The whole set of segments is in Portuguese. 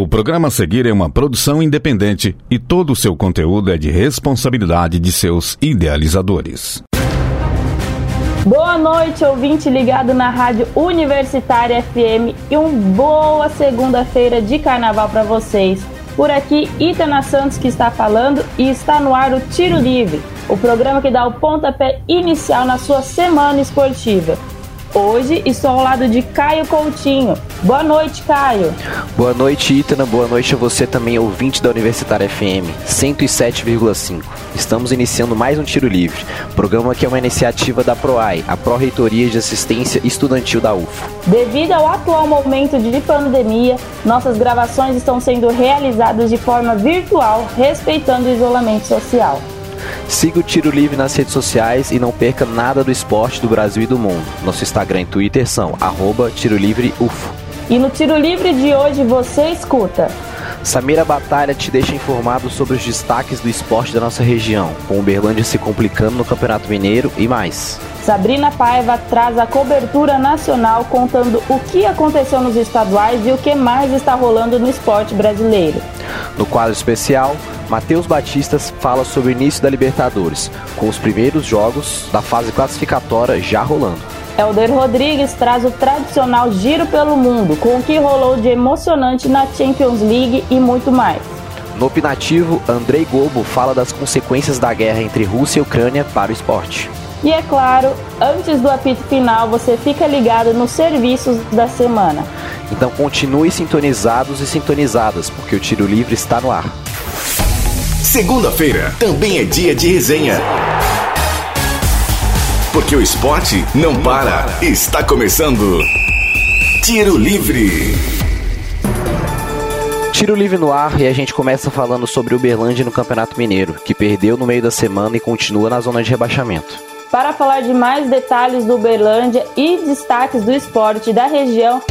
O programa a seguir é uma produção independente e todo o seu conteúdo é de responsabilidade de seus idealizadores. Boa noite, ouvinte ligado na Rádio Universitária FM e uma boa segunda-feira de carnaval para vocês. Por aqui, Itana Santos que está falando e está no ar o Tiro Livre, o programa que dá o pontapé inicial na sua semana esportiva. Hoje estou ao lado de Caio Coutinho. Boa noite, Caio. Boa noite, Itana. Boa noite a você também, ouvinte da Universitária FM 107,5. Estamos iniciando mais um Tiro Livre, programa que é uma iniciativa da PROAI, a Pró-Reitoria de Assistência Estudantil da UFO. Devido ao atual momento de pandemia, nossas gravações estão sendo realizadas de forma virtual, respeitando o isolamento social. Siga o Tiro Livre nas redes sociais e não perca nada do esporte do Brasil e do mundo. Nosso Instagram e Twitter são arroba Tiro Livre UFO. E no Tiro Livre de hoje você escuta. Samira Batalha te deixa informado sobre os destaques do esporte da nossa região, com o Uberlândia se complicando no Campeonato Mineiro e mais. Sabrina Paiva traz a cobertura nacional contando o que aconteceu nos estaduais e o que mais está rolando no esporte brasileiro. No quadro especial, Matheus Batistas fala sobre o início da Libertadores, com os primeiros jogos da fase classificatória já rolando. Helder Rodrigues traz o tradicional giro pelo mundo, com o que rolou de emocionante na Champions League e muito mais. No opinativo, Andrei Gobo fala das consequências da guerra entre Rússia e Ucrânia para o esporte. E é claro, antes do apito final, você fica ligado nos serviços da semana. Então continue sintonizados e sintonizadas, porque o Tiro Livre está no ar. Segunda-feira também é dia de resenha. Porque o esporte não para. Está começando. Tiro Livre. Tiro livre no ar e a gente começa falando sobre o Uberlândia no Campeonato Mineiro, que perdeu no meio da semana e continua na zona de rebaixamento. Para falar de mais detalhes do Uberlândia e destaques do esporte da região,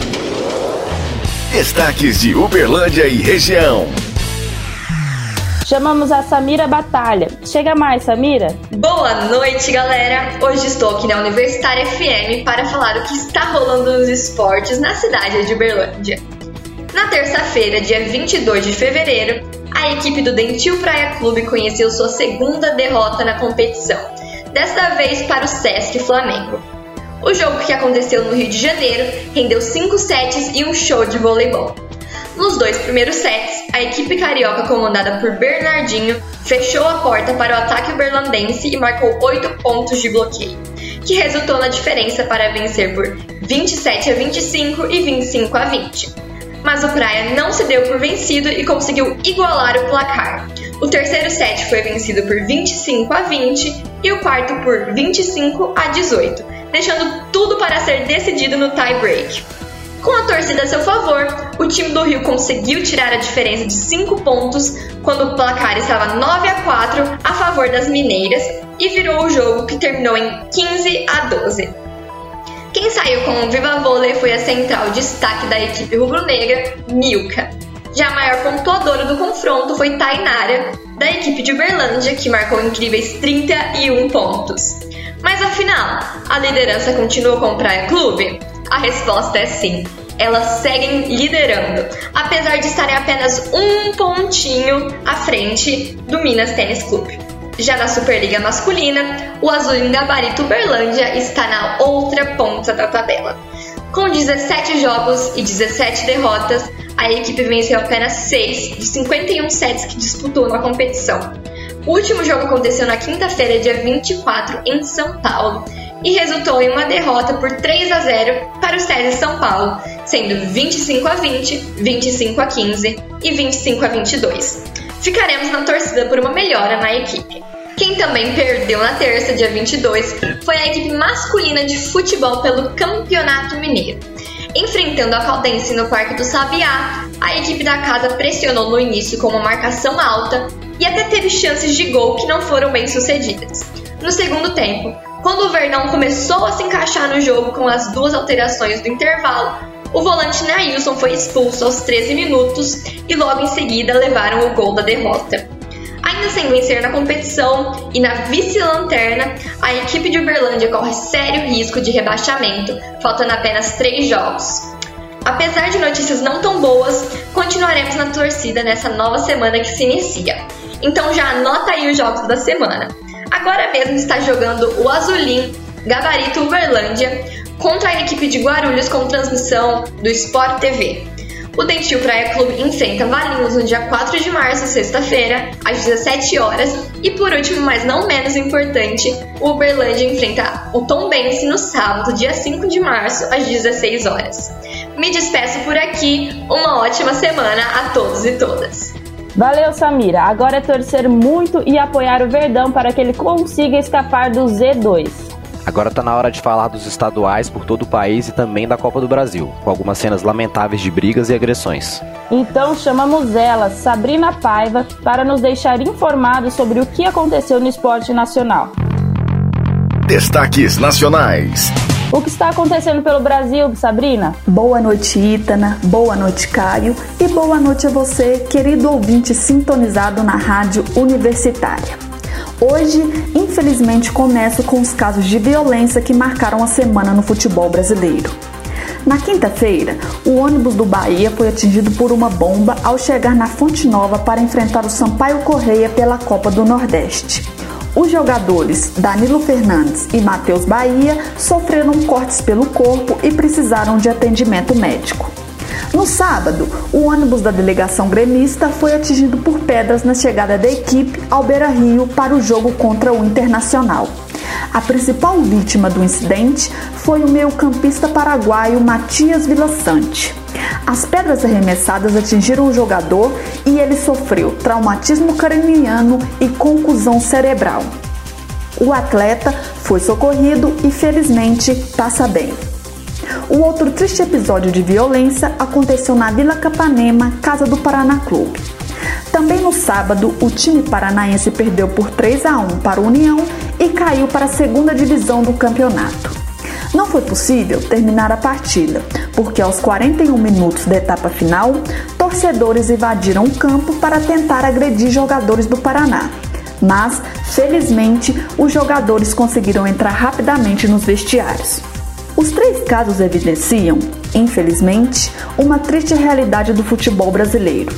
Destaques de Uberlândia e região. chamamos a Samira Batalha. Chega mais, Samira. Boa noite, galera! Hoje estou aqui na Universitária FM para falar o que está rolando nos esportes na cidade de Uberlândia. Na terça-feira, dia 22 de fevereiro, a equipe do Dentil Praia Clube conheceu sua segunda derrota na competição, desta vez para o Sesc Flamengo. O jogo que aconteceu no Rio de Janeiro rendeu 5 sets e um show de voleibol. Nos dois primeiros sets, a equipe carioca comandada por Bernardinho fechou a porta para o ataque berlandense e marcou 8 pontos de bloqueio, que resultou na diferença para vencer por 27 a 25 e 25 a 20. Mas o Praia não se deu por vencido e conseguiu igualar o placar. O terceiro set foi vencido por 25 a 20 e o quarto por 25 a 18, deixando tudo para ser decidido no tie break. Com a torcida a seu favor, o time do Rio conseguiu tirar a diferença de 5 pontos quando o placar estava 9 a 4 a favor das mineiras e virou o jogo que terminou em 15 a 12. Quem saiu com o Viva Vôlei foi a central destaque da equipe rubro-negra, Milka. Já a maior pontuadora do confronto foi Tainara, da equipe de Uberlândia, que marcou incríveis 31 pontos. Mas afinal, a liderança continua com o Praia Clube? A resposta é sim. Elas seguem liderando, apesar de estarem apenas um pontinho à frente do Minas Tênis Clube. Já na Superliga Masculina, o Azul Gabarito Uberlândia está na outra ponta da tabela. Com 17 jogos e 17 derrotas, a equipe venceu apenas 6 dos 51 sets que disputou na competição. O último jogo aconteceu na quinta-feira, dia 24, em São Paulo, e resultou em uma derrota por 3 a 0 para o SESI São Paulo, sendo 25 a 20, 25 a 15 e 25 a 22. Ficaremos na torcida por uma melhora na equipe. Quem também perdeu na terça, dia 22, foi a equipe masculina de futebol pelo Campeonato Mineiro. Enfrentando a Caldense no Parque do Sabiá, a equipe da casa pressionou no início com uma marcação alta e até teve chances de gol que não foram bem sucedidas. No segundo tempo, quando o Verdão começou a se encaixar no jogo com as duas alterações do intervalo, o volante Nailson foi expulso aos 13 minutos e logo em seguida levaram o gol da derrota. Ainda sem vencer na competição e na vice-lanterna, a equipe de Uberlândia corre sério risco de rebaixamento, faltando apenas três jogos. Apesar de notícias não tão boas, continuaremos na torcida nessa nova semana que se inicia. Então já anota aí os jogos da semana. Agora mesmo está jogando o Azulim Gabarito Uberlândia contra a equipe de Guarulhos com transmissão do Sport TV. O Dentil Praia Clube enfrenta Valinhos no dia 4 de março, sexta-feira, às 17 horas. E por último, mas não menos importante, o Uberlândia enfrenta o Tombense no sábado, dia 5 de março, às 16 horas. Me despeço por aqui, uma ótima semana a todos e todas. Valeu, Samira. Agora é torcer muito e apoiar o Verdão para que ele consiga escapar do Z2. Agora tá na hora de falar dos estaduais por todo o país e também da Copa do Brasil, com algumas cenas lamentáveis de brigas e agressões. Então chamamos ela, Sabrina Paiva, para nos deixar informados sobre o que aconteceu no esporte nacional. Destaques nacionais. O que está acontecendo pelo Brasil, Sabrina? Boa noite, Ítana. Boa noite, Caio. E boa noite a você, querido ouvinte sintonizado na Rádio Universitária. Hoje, infelizmente, começo com os casos de violência que marcaram a semana no futebol brasileiro. Na quinta-feira, o ônibus do Bahia foi atingido por uma bomba ao chegar na Fonte Nova para enfrentar o Sampaio Correia pela Copa do Nordeste. Os jogadores Danilo Fernandes e Matheus Bahia sofreram cortes pelo corpo e precisaram de atendimento médico. No sábado, o ônibus da delegação gremista foi atingido por pedras na chegada da equipe ao Beira Rio para o jogo contra o Internacional. A principal vítima do incidente foi o meio-campista paraguaio Matias Vilaçante. As pedras arremessadas atingiram o jogador e ele sofreu traumatismo craniano e concusão cerebral. O atleta foi socorrido e felizmente passa bem. O outro triste episódio de violência aconteceu na Vila Capanema, casa do Paraná Clube. Também no sábado, o time paranaense perdeu por 3 a 1 para o União e caiu para a segunda divisão do campeonato. Não foi possível terminar a partida, porque aos 41 minutos da etapa final, torcedores invadiram o campo para tentar agredir jogadores do Paraná. Mas, felizmente, os jogadores conseguiram entrar rapidamente nos vestiários. Os três casos evidenciam, infelizmente, uma triste realidade do futebol brasileiro.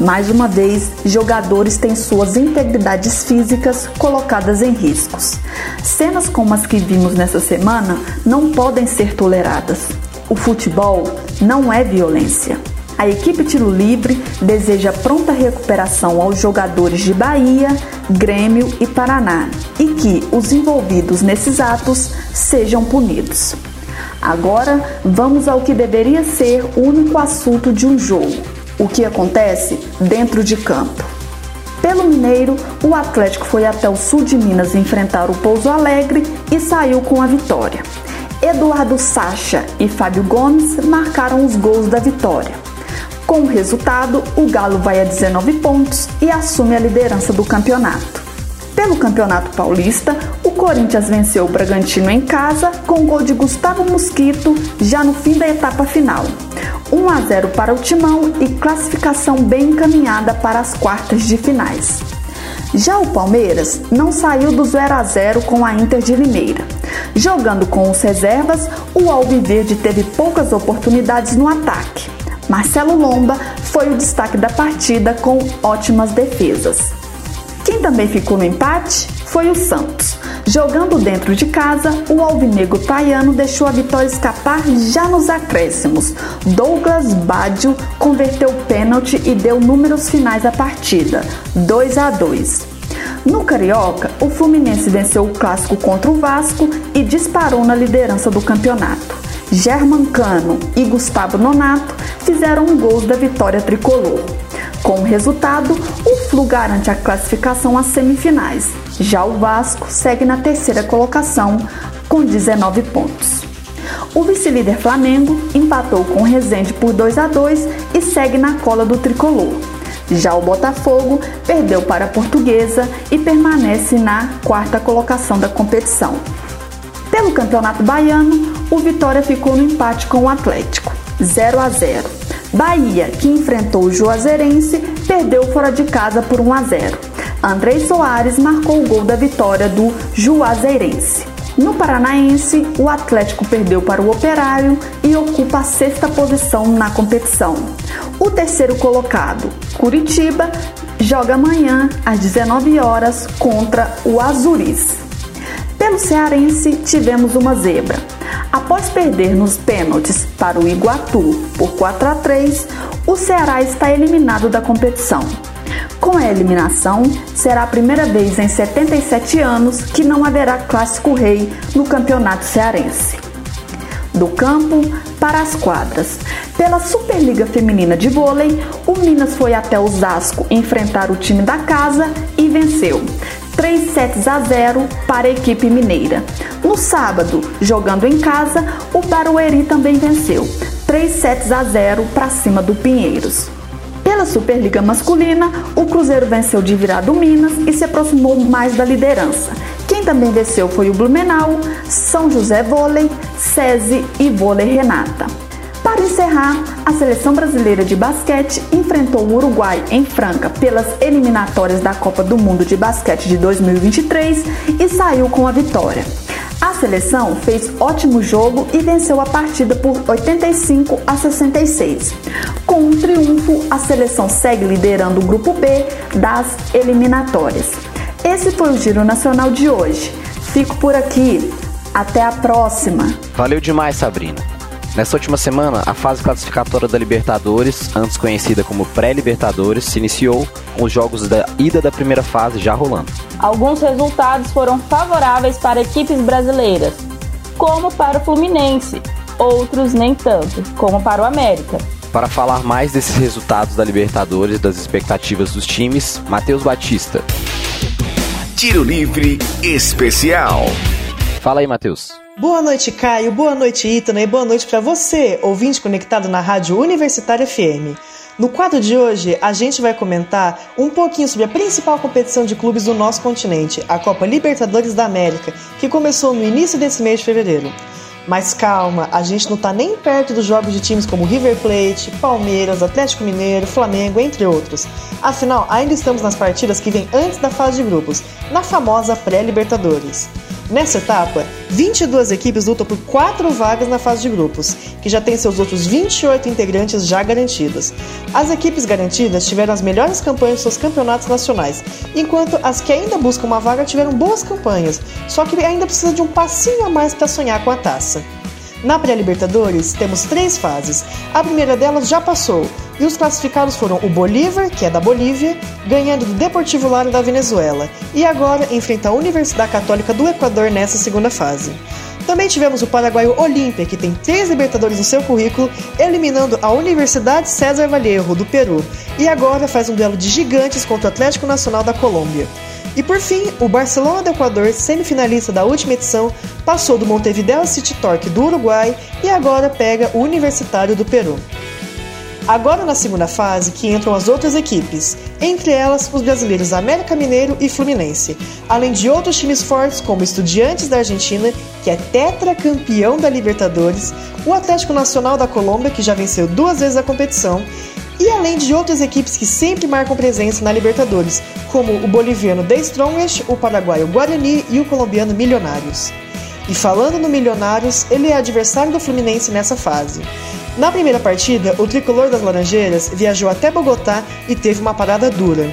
Mais uma vez, jogadores têm suas integridades físicas colocadas em riscos. Cenas como as que vimos nessa semana não podem ser toleradas. O futebol não é violência. A equipe Tiro Livre deseja pronta recuperação aos jogadores de Bahia, Grêmio e Paraná e que os envolvidos nesses atos sejam punidos. Agora vamos ao que deveria ser o único assunto de um jogo: o que acontece dentro de campo. Pelo Mineiro, o Atlético foi até o sul de Minas enfrentar o Pouso Alegre e saiu com a vitória. Eduardo Sacha e Fábio Gomes marcaram os gols da vitória. Com o resultado, o Galo vai a 19 pontos e assume a liderança do campeonato. Pelo Campeonato Paulista, o Corinthians venceu o Bragantino em casa com o gol de Gustavo Mosquito já no fim da etapa final. 1 a 0 para o Timão e classificação bem encaminhada para as quartas de finais. Já o Palmeiras não saiu do 0 a 0 com a Inter de Limeira. Jogando com os reservas, o Alviverde teve poucas oportunidades no ataque. Marcelo Lomba foi o destaque da partida com ótimas defesas. Também ficou no empate foi o Santos. Jogando dentro de casa, o alvinegro praiano deixou a vitória escapar já nos acréscimos. Douglas Badio converteu o pênalti e deu números finais à partida, 2 a 2. No Carioca, o Fluminense venceu o clássico contra o Vasco e disparou na liderança do campeonato. German Cano e Gustavo Nonato fizeram gols da vitória tricolor. Com o resultado, o Flu garante a classificação às semifinais. Já o Vasco segue na terceira colocação com 19 pontos. O vice-líder Flamengo empatou com o Resende por 2 a 2 e segue na cola do tricolor. Já o Botafogo perdeu para a Portuguesa e permanece na quarta colocação da competição. Pelo Campeonato Baiano, o Vitória ficou no empate com o Atlético, 0 a 0. Bahia, que enfrentou o Juazeirense, perdeu fora de casa por 1 a 0. Andrei Soares marcou o gol da vitória do Juazeirense. No Paranaense, o Atlético perdeu para o Operário e ocupa a sexta posição na competição. O terceiro colocado, Curitiba, joga amanhã às 19 horas contra o Azuris. Pelo Cearense, tivemos uma zebra. Após perder nos pênaltis para o Iguatu por 4 a 3, o Ceará está eliminado da competição. Com a eliminação, será a primeira vez em 77 anos que não haverá clássico rei no campeonato cearense. Do campo para as quadras. Pela Superliga Feminina de Vôlei, o Minas foi até Osasco enfrentar o time da casa e venceu. 3 sets a 0 para a equipe mineira. No sábado, jogando em casa, o Barueri também venceu. 3 sets a 0 para cima do Pinheiros. Pela Superliga Masculina, o Cruzeiro venceu de virado Minas e se aproximou mais da liderança. Quem também venceu foi o Blumenau, São José Vôlei, SESI e Vôlei Renata. Encerrar, a seleção brasileira de basquete enfrentou o Uruguai em Franca pelas eliminatórias da Copa do Mundo de Basquete de 2023 e saiu com a vitória. A seleção fez ótimo jogo e venceu a partida por 85 a 66. Com um triunfo, a seleção segue liderando o grupo B das eliminatórias. Esse foi o Giro Nacional de hoje. Fico por aqui. Até a próxima. Valeu demais, Sabrina. Nessa última semana, a fase classificatória da Libertadores, antes conhecida como Pré-Libertadores, se iniciou com os jogos da ida da primeira fase já rolando. Alguns resultados foram favoráveis para equipes brasileiras, como para o Fluminense, outros nem tanto, como para o América. Para falar mais desses resultados da Libertadores e das expectativas dos times, Matheus Batista. Tiro Livre Especial. Fala aí, Matheus. Boa noite, Caio. Boa noite, Ítana. E boa noite para você, ouvinte conectado na Rádio Universitária FM. No quadro de hoje, a gente vai comentar um pouquinho sobre a principal competição de clubes do nosso continente, a Copa Libertadores da América, que começou no início desse mês de fevereiro. Mas calma, a gente não tá nem perto dos jogos de times como River Plate, Palmeiras, Atlético Mineiro, Flamengo, entre outros. Afinal, ainda estamos nas partidas que vêm antes da fase de grupos, na famosa pré-Libertadores. Nessa etapa, 22 equipes lutam por 4 vagas na fase de grupos, que já tem seus outros 28 integrantes já garantidos. As equipes garantidas tiveram as melhores campanhas em seus campeonatos nacionais, enquanto as que ainda buscam uma vaga tiveram boas campanhas, só que ainda precisa de um passinho a mais para sonhar com a taça. Na pré-Libertadores, temos três fases. A primeira delas já passou, e os classificados foram o Bolívar, que é da Bolívia, ganhando do Deportivo Lara da Venezuela, e agora enfrenta a Universidade Católica do Equador nessa segunda fase. Também tivemos o paraguaio Olímpia, que tem três Libertadores no seu currículo, eliminando a Universidade César Vallejo, do Peru, e agora faz um duelo de gigantes contra o Atlético Nacional da Colômbia. E por fim, o Barcelona do Equador, semifinalista da última edição, passou do Montevideo City Torque do Uruguai e agora pega o Universitário do Peru. Agora na segunda fase que entram as outras equipes, entre elas os brasileiros América Mineiro e Fluminense, além de outros times fortes como Estudiantes da Argentina, que é tetracampeão da Libertadores, o Atlético Nacional da Colômbia, que já venceu duas vezes a competição, e além de outras equipes que sempre marcam presença na Libertadores, como o boliviano The Strongest, o paraguaio Guarani e o colombiano Milionários. E falando no Milionários, ele é adversário do Fluminense nessa fase. Na primeira partida, o tricolor das Laranjeiras viajou até Bogotá e teve uma parada dura.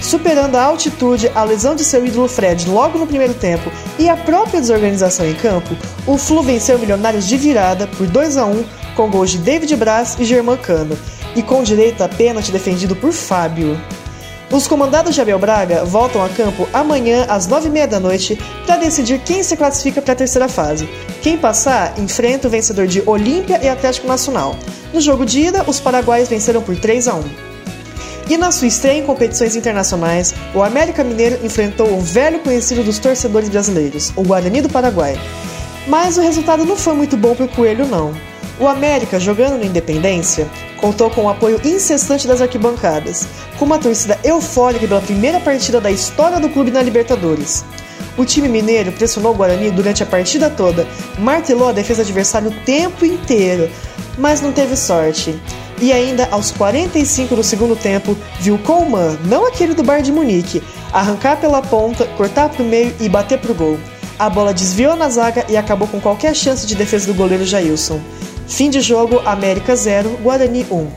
Superando a altitude, a lesão de seu ídolo Fred logo no primeiro tempo e a própria desorganização em campo, o Flu venceu Milionários de virada por 2 a 1 com gols de David Braz e Germán Cano, e com direito a pênalti defendido por Fábio. Os comandados de Abel Braga voltam a campo amanhã às 9h30 da noite para decidir quem se classifica para a terceira fase. Quem passar enfrenta o vencedor de Olímpia e Atlético Nacional. No jogo de ida, os paraguaios venceram por 3 a 1. E na sua estreia em competições internacionais, o América Mineiro enfrentou o velho conhecido dos torcedores brasileiros, o Guarani do Paraguai. Mas o resultado não foi muito bom para o Coelho, não. O América, jogando no Independência, contou com o apoio incessante das arquibancadas, com uma torcida eufórica pela primeira partida da história do clube na Libertadores. O time mineiro pressionou o Guarani durante a partida toda, martelou a defesa adversária o tempo inteiro, mas não teve sorte. E ainda aos 45 do segundo tempo, viu Coleman, não aquele do Bar de Munique, arrancar pela ponta, cortar para o meio e bater pro gol. A bola desviou na zaga e acabou com qualquer chance de defesa do goleiro Jailson. Fim de jogo, América 0, Guarani 1.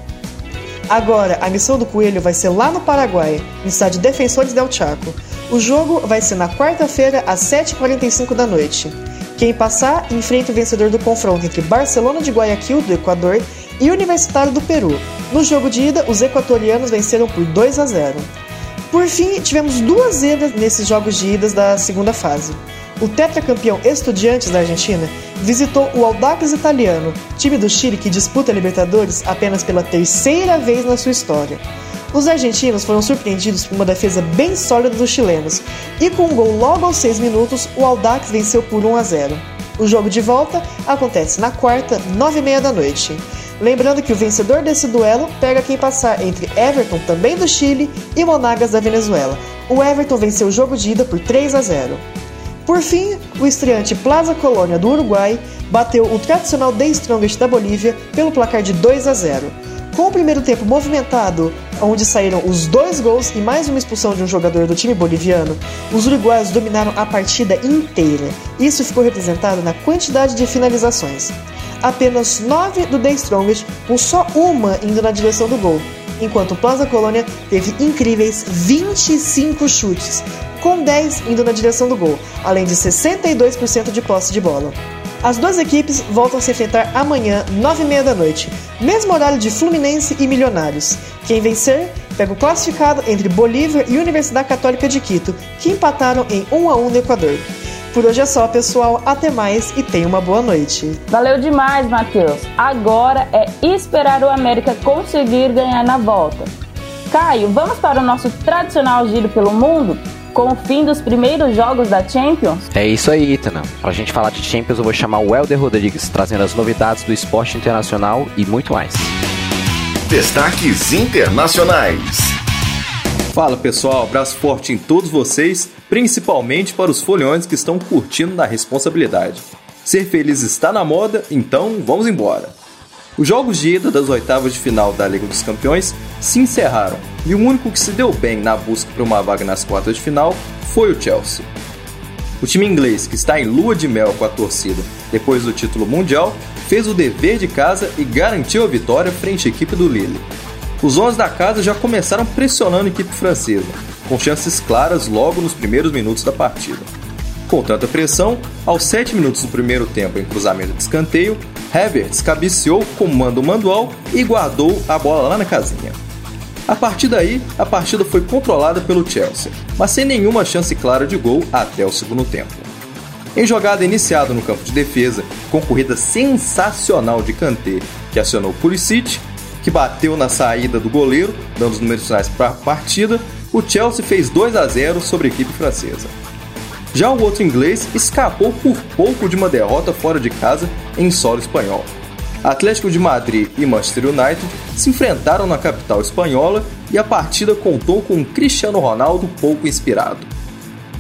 Agora, a missão do Coelho vai ser lá no Paraguai, no estádio Defensores del Chaco. O jogo vai ser na quarta-feira, às 7h45 da noite. Quem passar enfrenta o vencedor do confronto entre Barcelona de Guayaquil, do Equador, e Universitário do Peru. No jogo de ida, os equatorianos venceram por 2 a 0. Por fim, tivemos duas zebras nesses jogos de idas da segunda fase. O tetracampeão Estudiantes da Argentina visitou o Audax Italiano, time do Chile que disputa a Libertadores apenas pela terceira vez na sua história. Os argentinos foram surpreendidos por uma defesa bem sólida dos chilenos, e com um gol logo aos 6 minutos, o Audax venceu por 1 a 0. O jogo de volta acontece na quarta, 9 e meia da noite. Lembrando que o vencedor desse duelo pega quem passar entre Everton, também do Chile, e Monagas da Venezuela. O Everton venceu o jogo de ida por 3 a 0. Por fim, o estreante Plaza Colônia do Uruguai bateu o tradicional The Strongest da Bolívia pelo placar de 2 a 0. Com o primeiro tempo movimentado, onde saíram os dois gols e mais uma expulsão de um jogador do time boliviano, os uruguaios dominaram a partida inteira. Isso ficou representado na quantidade de finalizações. Apenas 9 do The Strongest, com só uma indo na direção do gol, enquanto o Plaza Colônia teve incríveis 25 chutes, com 10 indo na direção do gol, além de 62% de posse de bola. As duas equipes voltam a se enfrentar amanhã, 9h30 da noite, mesmo horário de Fluminense e Milionários. Quem vencer pega o classificado entre Bolívar e Universidade Católica de Quito, que empataram em 1 a 1 no Equador. Por hoje é só, pessoal. Até mais e tenha uma boa noite. Valeu demais, Matheus. Agora é esperar o América conseguir ganhar na volta. Caio, vamos para o nosso tradicional giro pelo mundo? com o fim dos primeiros jogos da Champions? É isso aí, Itana. Pra gente falar de Champions, eu vou chamar o Helder Rodrigues, trazendo as novidades do esporte internacional e muito mais. Destaques internacionais. Fala pessoal, abraço forte em todos vocês, principalmente para os folhões que estão curtindo na responsabilidade. Ser feliz está na moda, então vamos embora. Os jogos de ida das oitavas de final da Liga dos Campeões se encerraram e o único que se deu bem na busca por uma vaga nas quartas de final foi o Chelsea. O time inglês, que está em lua de mel com a torcida depois do título mundial, fez o dever de casa e garantiu a vitória frente à equipe do Lille. Os 11 da casa já começaram pressionando a equipe francesa, com chances claras logo nos primeiros minutos da partida. Com tanta pressão, aos 7 minutos do primeiro tempo em cruzamento de escanteio, Havertz cabeceou com mando manual e guardou a bola lá na casinha. A partir daí, a partida foi controlada pelo Chelsea, mas sem nenhuma chance clara de gol até o segundo tempo. Em jogada iniciada no campo de defesa, com corrida sensacional de Kanté, que acionou Pulisic, que bateu na saída do goleiro, dando os números finais para a partida, o Chelsea fez 2 a 0 sobre a equipe francesa. Já o outro inglês escapou por pouco de uma derrota fora de casa em solo espanhol. Atlético de Madrid e Manchester United se enfrentaram na capital espanhola e a partida contou com um Cristiano Ronaldo pouco inspirado.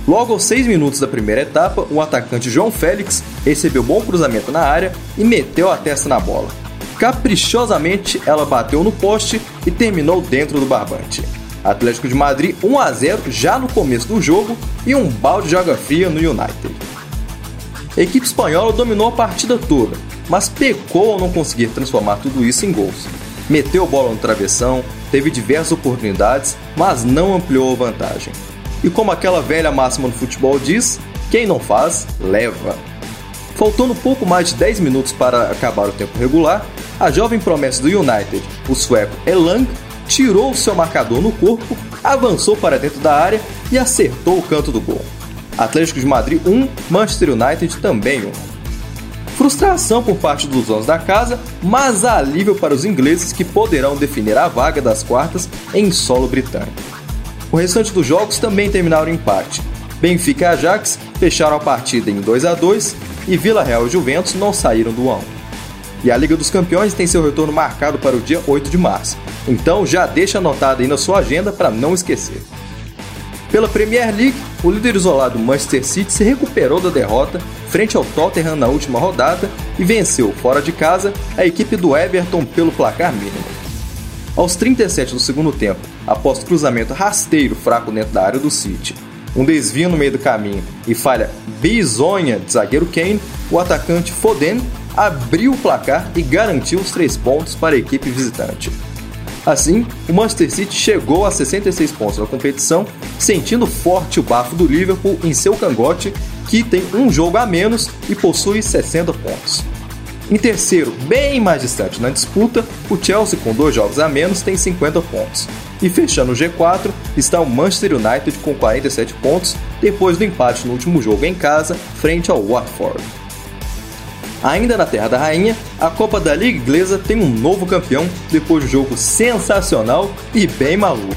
Logo aos 6 minutos da primeira etapa, o atacante João Félix recebeu bom cruzamento na área e meteu a testa na bola. Caprichosamente, ela bateu no poste e terminou dentro do barbante. Atlético de Madrid 1 a 0 já no começo do jogo e um balde de água fria no United. A equipe espanhola dominou a partida toda, mas pecou ao não conseguir transformar tudo isso em gols. Meteu bola no travessão, teve diversas oportunidades, mas não ampliou a vantagem. E como aquela velha máxima no futebol diz, quem não faz, leva. Faltando pouco mais de 10 minutos para acabar o tempo regular, a jovem promessa do United, o sueco Elang, tirou seu marcador no corpo, avançou para dentro da área e acertou o canto do gol. Atlético de Madrid 1, Manchester United também 1. Frustração por parte dos donos da casa, mas alívio para os ingleses que poderão definir a vaga das quartas em solo britânico. O restante dos jogos também terminaram em empate. Benfica e Ajax fecharam a partida em 2 a 2 e Vila Real e Juventus não saíram do 1 E a Liga dos Campeões tem seu retorno marcado para o dia 8 de março, então já deixa anotado aí na sua agenda para não esquecer. Pela Premier League, o líder isolado Manchester City se recuperou da derrota frente ao Tottenham na última rodada e venceu fora de casa a equipe do Everton pelo placar mínimo. Aos 37 do segundo tempo, após cruzamento rasteiro fraco dentro da área do City, um desvio no meio do caminho e falha bizonha de zagueiro Kane, o atacante Foden abriu o placar e garantiu os três pontos para a equipe visitante. Assim, o Manchester City chegou a 66 pontos na competição, sentindo forte o bafo do Liverpool em seu cangote, que tem um jogo a menos e possui 60 pontos. Em terceiro, bem mais distante na disputa, o Chelsea, com dois jogos a menos, tem 50 pontos. E fechando o G4 está o Manchester United com 47 pontos, depois do empate no último jogo em casa, frente ao Watford. Ainda na Terra da Rainha, a Copa da Liga Inglesa tem um novo campeão depois de um jogo sensacional e bem maluco.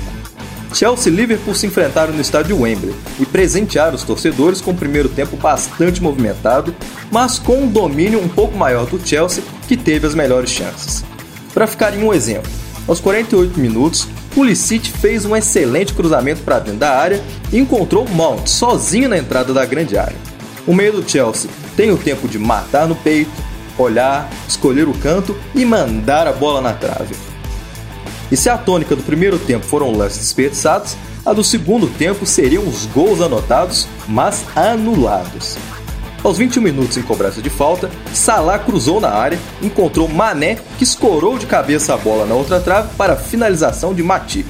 Chelsea e Liverpool se enfrentaram no estádio Wembley e presentearam os torcedores com um primeiro tempo bastante movimentado, mas com um domínio um pouco maior do Chelsea, que teve as melhores chances. Para ficar em um exemplo, aos 48 minutos, Pulisic fez um excelente cruzamento para dentro da área e encontrou Mount sozinho na entrada da grande área. O meio do Chelsea tem o tempo de matar no peito, olhar, escolher o canto e mandar a bola na trave. E se a tônica do primeiro tempo foram lances desperdiçados, a do segundo tempo seriam os gols anotados, mas anulados. Aos 21 minutos em cobrança de falta, Salah cruzou na área, encontrou Mané, que escorou de cabeça a bola na outra trave para finalização de Matip.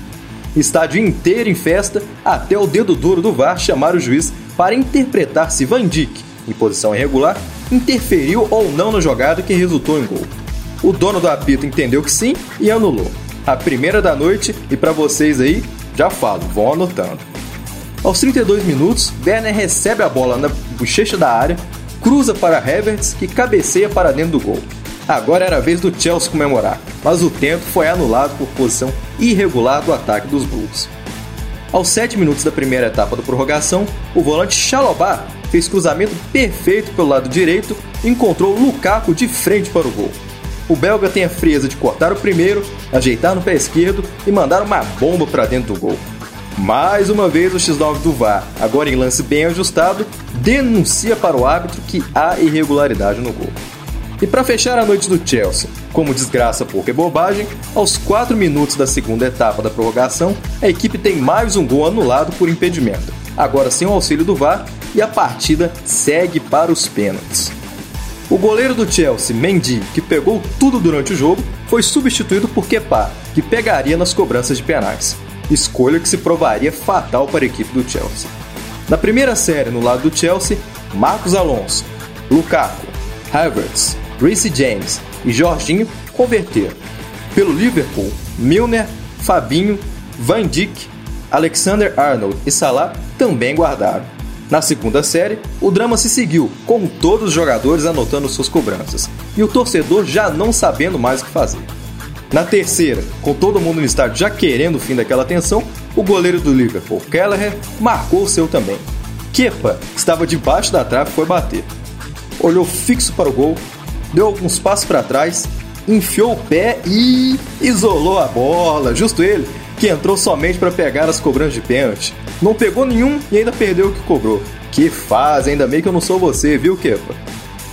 Estádio inteiro em festa, até o dedo duro do VAR chamar o juiz para interpretar se Van Dijk, em posição irregular, interferiu ou não na jogada que resultou em gol. O dono do apito entendeu que sim e anulou a primeira da noite e para vocês aí, já falo, vão anotando. Aos 32 minutos, Werner recebe a bola na bochecha da área, cruza para Havertz que cabeceia para dentro do gol. Agora era a vez do Chelsea comemorar, mas o tento foi anulado por posição irregular do ataque dos Blues. Aos 7 minutos da primeira etapa da prorrogação, o volante Chalobah fez cruzamento perfeito pelo lado direito e encontrou Lukaku de frente para o gol o belga tem a frieza de cortar o primeiro, ajeitar no pé esquerdo e mandar uma bomba para dentro do gol. Mais uma vez o X9 do VAR, agora em lance bem ajustado, denuncia para o árbitro que há irregularidade no gol. E para fechar a noite do Chelsea, como desgraça pouca é bobagem, aos 4 minutos da segunda etapa da prorrogação, a equipe tem mais um gol anulado por impedimento, agora sem o auxílio do VAR, e a partida segue para os pênaltis. O goleiro do Chelsea, Mendy, que pegou tudo durante o jogo, foi substituído por Kepa, que pegaria nas cobranças de penais. Escolha que se provaria fatal para a equipe do Chelsea. Na primeira série, no lado do Chelsea, Marcos Alonso, Lukaku, Havertz, Reece James e Jorginho converteram. Pelo Liverpool, Milner, Fabinho, Van Dijk, Alexander Arnold e Salah também guardaram. Na segunda série, o drama se seguiu, com todos os jogadores anotando suas cobranças e o torcedor já não sabendo mais o que fazer. Na terceira, com todo mundo no estádio já querendo o fim daquela tensão, o goleiro do Liverpool, Kelleher, marcou o seu também. Kepa, que estava debaixo da trave, foi bater. Olhou fixo para o gol, deu alguns passos para trás, enfiou o pé e isolou a bola. Justo ele, que entrou somente para pegar as cobranças de pênalti. Não pegou nenhum e ainda perdeu o que cobrou. Que faz, ainda bem que eu não sou você, viu, Kepa?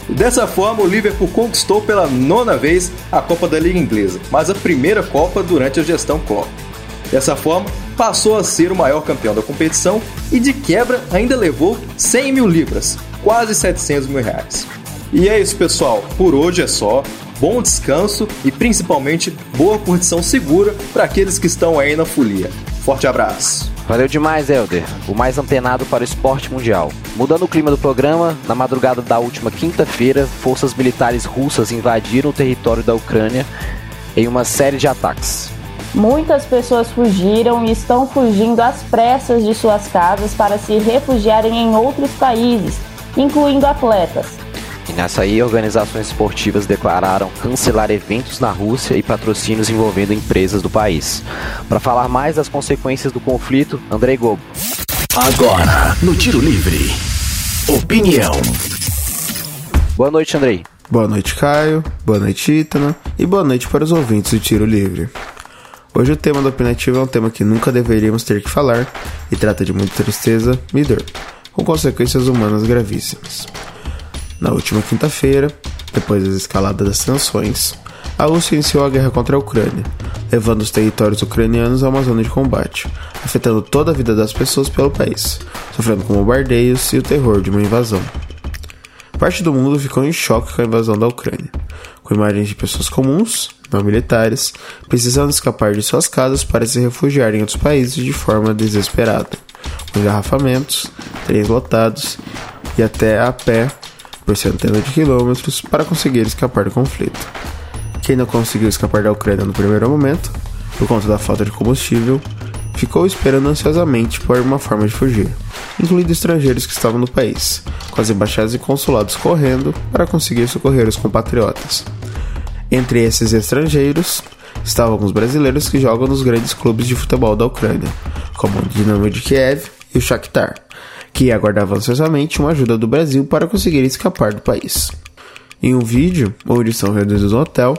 Dessa forma, o Liverpool conquistou pela nona vez a Copa da Liga Inglesa, mas a primeira Copa durante a gestão Klopp. Dessa forma, passou a ser o maior campeão da competição e de quebra ainda levou 100 mil libras, quase 700 mil reais. E é isso, pessoal. Por hoje é só. Bom descanso e principalmente boa curtição segura para aqueles que estão aí na folia. Forte abraço! Valeu demais, Helder. O mais antenado para o esporte mundial. Mudando o clima do programa, na madrugada da última quinta-feira, forças militares russas invadiram o território da Ucrânia em uma série de ataques. Muitas pessoas fugiram e estão fugindo às pressas de suas casas para se refugiarem em outros países, incluindo atletas. E nessa aí, organizações esportivas declararam cancelar eventos na Rússia e patrocínios envolvendo empresas do país. Para falar mais das consequências do conflito, Andrei Gobo. Agora, no Tiro Livre. Opinião. Boa noite, Andrei. Boa noite, Caio. Boa noite, Ítana. E boa noite para os ouvintes do Tiro Livre. Hoje o tema do opinativo é um tema que nunca deveríamos ter que falar e trata de muita tristeza e dor, com consequências humanas gravíssimas. Na última quinta-feira, depois da escalada das sanções, a Rússia iniciou a guerra contra a Ucrânia, levando os territórios ucranianos a uma zona de combate, afetando toda a vida das pessoas pelo país, sofrendo com bombardeios e o terror de uma invasão. Parte do mundo ficou em choque com a invasão da Ucrânia, com imagens de pessoas comuns, não militares, precisando escapar de suas casas para se refugiar em outros países de forma desesperada, com engarrafamentos, trens lotados e até a pé por centenas de quilômetros para conseguir escapar do conflito. Quem não conseguiu escapar da Ucrânia no primeiro momento, por conta da falta de combustível, ficou esperando ansiosamente por uma forma de fugir, incluindo estrangeiros que estavam no país, com as embaixadas e consulados correndo para conseguir socorrer os compatriotas. Entre esses estrangeiros estavam alguns brasileiros que jogam nos grandes clubes de futebol da Ucrânia, como o Dinamo de Kiev e o Shakhtar, que aguardavam ansiosamente uma ajuda do Brasil para conseguir escapar do país. Em um vídeo, onde são reunidos no hotel,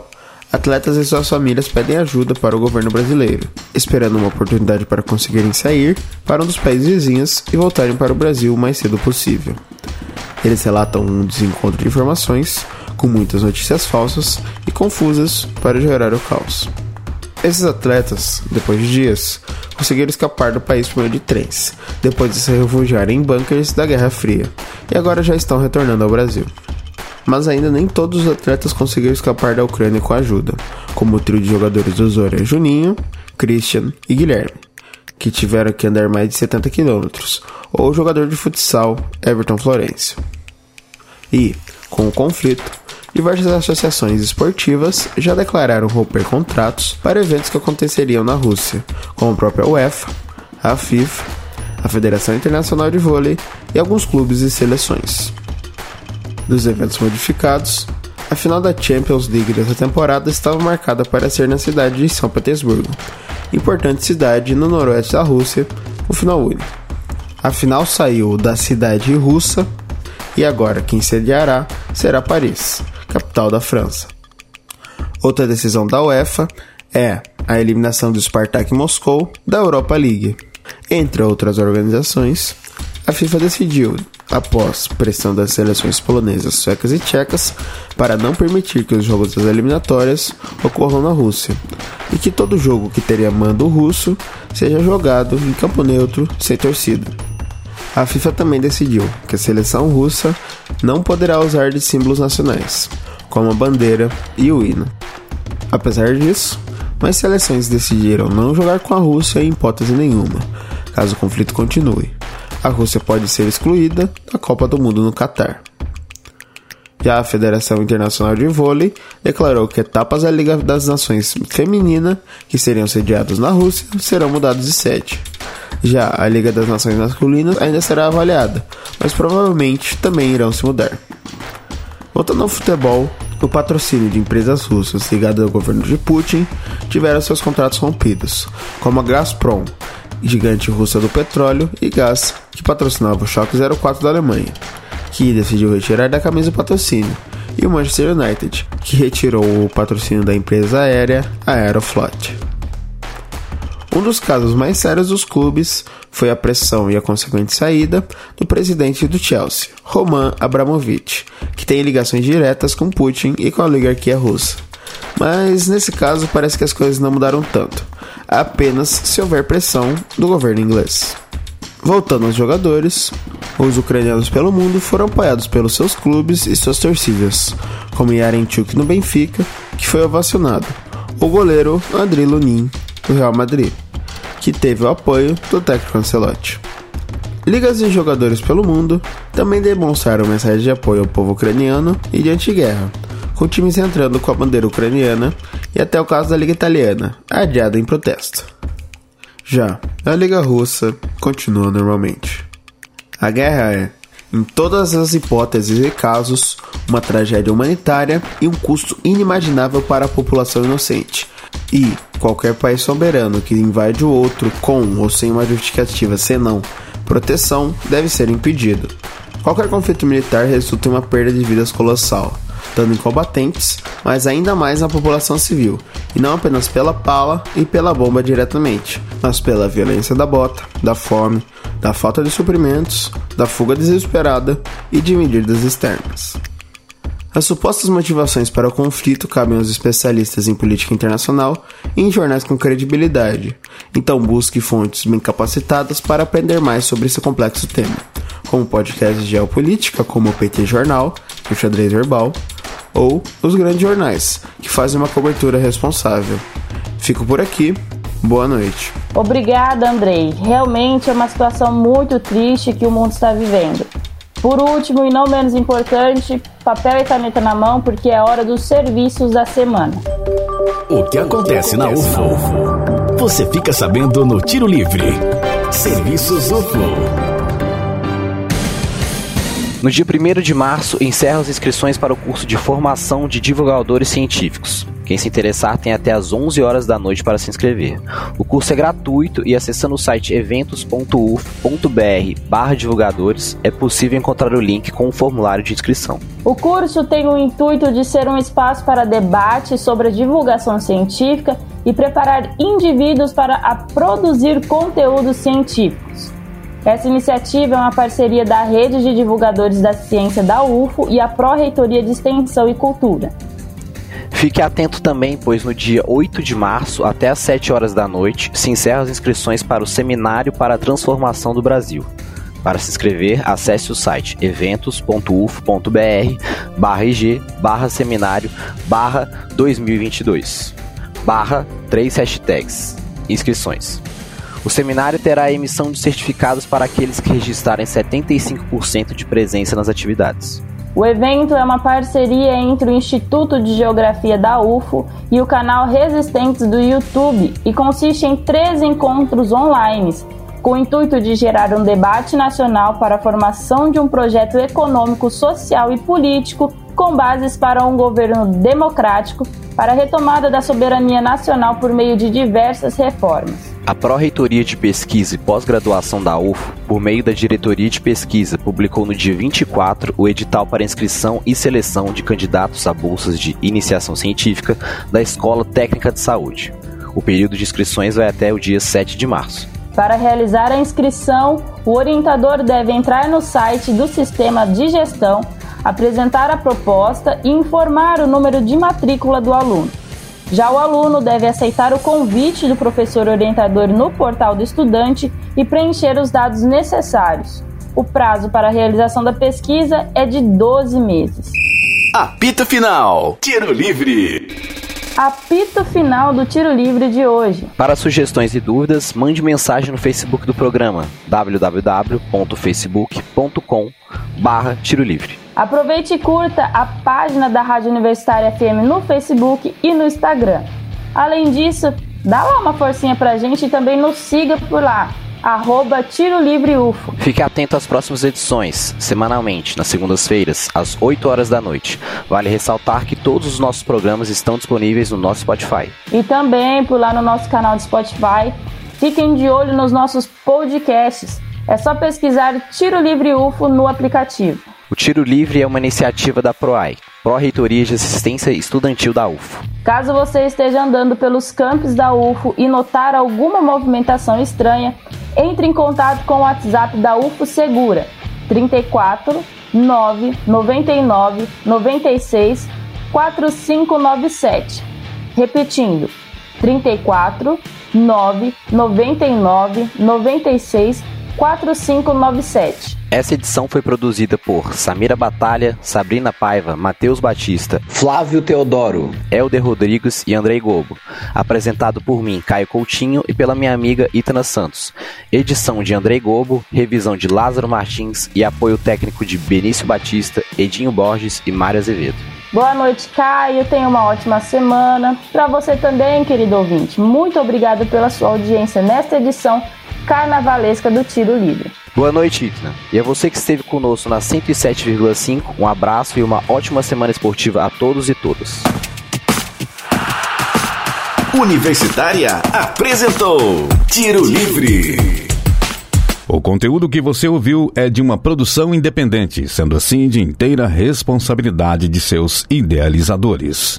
atletas e suas famílias pedem ajuda para o governo brasileiro, esperando uma oportunidade para conseguirem sair para um dos países vizinhos e voltarem para o Brasil o mais cedo possível. Eles relatam um desencontro de informações, com muitas notícias falsas e confusas para gerar o caos. Esses atletas, depois de dias, conseguiram escapar do país por meio de trens, depois de se refugiarem em bunkers da Guerra Fria, e agora já estão retornando ao Brasil. Mas ainda nem todos os atletas conseguiram escapar da Ucrânia com ajuda, como o trio de jogadores do Zorya Juninho, Christian e Guilherme, que tiveram que andar mais de 70 quilômetros, ou o jogador de futsal Everton Florencio. E, com o conflito, diversas associações esportivas já declararam romper contratos para eventos que aconteceriam na Rússia, como a própria UEFA, a FIFA, a Federação Internacional de Vôlei e alguns clubes e seleções. Dos eventos modificados, a final da Champions League dessa temporada estava marcada para ser na cidade de São Petersburgo, importante cidade no noroeste da Rússia, o final único. A final saiu da cidade russa e agora quem sediará será Paris, capital da França. Outra decisão da UEFA é a eliminação do Spartak Moscou da Europa League. Entre outras organizações, a FIFA decidiu, após pressão das seleções polonesas, suecas e tchecas, para não permitir que os jogos das eliminatórias ocorram na Rússia, e que todo jogo que teria mando russo seja jogado em campo neutro, sem torcida. A FIFA também decidiu que a seleção russa não poderá usar de símbolos nacionais, como a bandeira e o hino. Apesar disso, mais seleções decidiram não jogar com a Rússia em hipótese nenhuma, caso o conflito continue. A Rússia pode ser excluída da Copa do Mundo no Catar. Já a Federação Internacional de Vôlei declarou que etapas da Liga das Nações Feminina, que seriam sediadas na Rússia, serão mudadas de sede. Já a Liga das Nações Masculinas ainda será avaliada, mas provavelmente também irão se mudar. Voltando ao futebol, o patrocínio de empresas russas ligadas ao governo de Putin tiveram seus contratos rompidos, como a Gazprom, gigante russa do petróleo e gás, que patrocinava o Schalke 04 da Alemanha, que decidiu retirar da camisa o patrocínio, e o Manchester United, que retirou o patrocínio da empresa aérea Aeroflot. Um dos casos mais sérios dos clubes foi a pressão e a consequente saída do presidente do Chelsea, Roman Abramovich, que tem ligações diretas com Putin e com a oligarquia russa. Mas nesse caso parece que as coisas não mudaram tanto, apenas se houver pressão do governo inglês. Voltando aos jogadores, os ucranianos pelo mundo foram apoiados pelos seus clubes e suas torcidas, como Yarenchuk no Benfica, que foi ovacionado, o goleiro Andriy Lunin, do Real Madrid que teve o apoio do técnico Ancelotti. Ligas de jogadores pelo mundo também demonstraram mensagem de apoio ao povo ucraniano e de antiguerra, com times entrando com a bandeira ucraniana e até o caso da Liga Italiana, adiada em protesto. Já a Liga Russa continua normalmente. A guerra é, em todas as hipóteses e casos, uma tragédia humanitária e um custo inimaginável para a população inocente, e qualquer país soberano que invade o outro com ou sem uma justificativa senão proteção deve ser impedido. Qualquer conflito militar resulta em uma perda de vidas colossal, dando em combatentes, mas ainda mais na população civil, e não apenas pela pala e pela bomba diretamente, mas pela violência da bota, da fome, da falta de suprimentos, da fuga desesperada e de medidas externas. As supostas motivações para o conflito cabem aos especialistas em política internacional e em jornais com credibilidade, então busque fontes bem capacitadas para aprender mais sobre esse complexo tema, como podcasts de geopolítica como o PT Jornal, o Xadrez Verbal, ou os grandes jornais, que fazem uma cobertura responsável. Fico por aqui, boa noite. Obrigada, Andrei. Realmente é uma situação muito triste que o mundo está vivendo. Por último e não menos importante, papel e caneta na mão, porque é hora dos serviços da semana. O que acontece na UFO? Você fica sabendo no Tiro Livre. Serviços UFO. No dia 1 de março, encerra as inscrições para o curso de formação de divulgadores científicos. Quem se interessar tem até às 11 horas da noite para se inscrever. O curso é gratuito e acessando o site eventos.uf.br divulgadores é possível encontrar o link com o formulário de inscrição. O curso tem o intuito de ser um espaço para debate sobre a divulgação científica e preparar indivíduos para a produzir conteúdos científicos. Essa iniciativa é uma parceria da Rede de Divulgadores da Ciência da UFO e a Pró-Reitoria de Extensão e Cultura. Fique atento também, pois no dia 8 de março, até às 7 horas da noite, se encerram as inscrições para o Seminário para a Transformação do Brasil. Para se inscrever, acesse o site eventos.uf.br barra IG barra seminário barra 2022 barra 3 hashtags inscrições. O seminário terá a emissão de certificados para aqueles que registrarem 75% de presença nas atividades. O evento é uma parceria entre o Instituto de Geografia da UFO e o canal Resistentes do YouTube e consiste em três encontros online, com o intuito de gerar um debate nacional para a formação de um projeto econômico, social e político com bases para um governo democrático para a retomada da soberania nacional por meio de diversas reformas. A Pró-Reitoria de Pesquisa e Pós-Graduação da UFO, por meio da Diretoria de Pesquisa, publicou no dia 24 o edital para inscrição e seleção de candidatos a bolsas de iniciação científica da Escola Técnica de Saúde. O período de inscrições vai até o dia 7 de março. Para realizar a inscrição, o orientador deve entrar no site do sistema de gestão, apresentar a proposta e informar o número de matrícula do aluno. Já o aluno deve aceitar o convite do professor orientador no portal do estudante e preencher os dados necessários. O prazo para a realização da pesquisa é de 12 meses. Apito final. Tiro livre. Apito final do tiro livre de hoje. Para sugestões e dúvidas, mande mensagem no Facebook do programa www.facebook.com/tiro livre. Aproveite e curta a página da Rádio Universitária FM no Facebook e no Instagram. Além disso, dá lá uma forcinha pra gente e também nos siga por lá. Arroba Tiro Livre UFO. Fique atento às próximas edições, semanalmente, nas segundas-feiras, às 8 horas da noite. Vale ressaltar que todos os nossos programas estão disponíveis no nosso Spotify. E também por lá no nosso canal de Spotify. Fiquem de olho nos nossos podcasts. É só pesquisar Tiro Livre UFO no aplicativo. O Tiro Livre é uma iniciativa da PROAI, Pró-Reitoria de Assistência Estudantil da UFO. Caso você esteja andando pelos campos da UFO e notar alguma movimentação estranha, entre em contato com o WhatsApp da UFO Segura 34 9 99 96 4597. Repetindo, 34 9 99 96 4597. Essa edição foi produzida por Samira Batalha, Sabrina Paiva, Matheus Batista, Flávio Teodoro, Helder Rodrigues e Andrei Gobo. Apresentado por mim, Caio Coutinho, e pela minha amiga Itana Santos. Edição de Andrei Gobo, revisão de Lázaro Martins e apoio técnico de Benício Batista, Edinho Borges e Mário Azevedo. Boa noite, Caio. Tenha uma ótima semana. Para você também, querido ouvinte. Muito obrigado pela sua audiência nesta edição carnavalesca do Tiro Livre. Boa noite, Itna. E a você que esteve conosco na 107,5, um abraço e uma ótima semana esportiva a todos e todas. Universitária apresentou Tiro Livre. O conteúdo que você ouviu é de uma produção independente, sendo assim de inteira responsabilidade de seus idealizadores.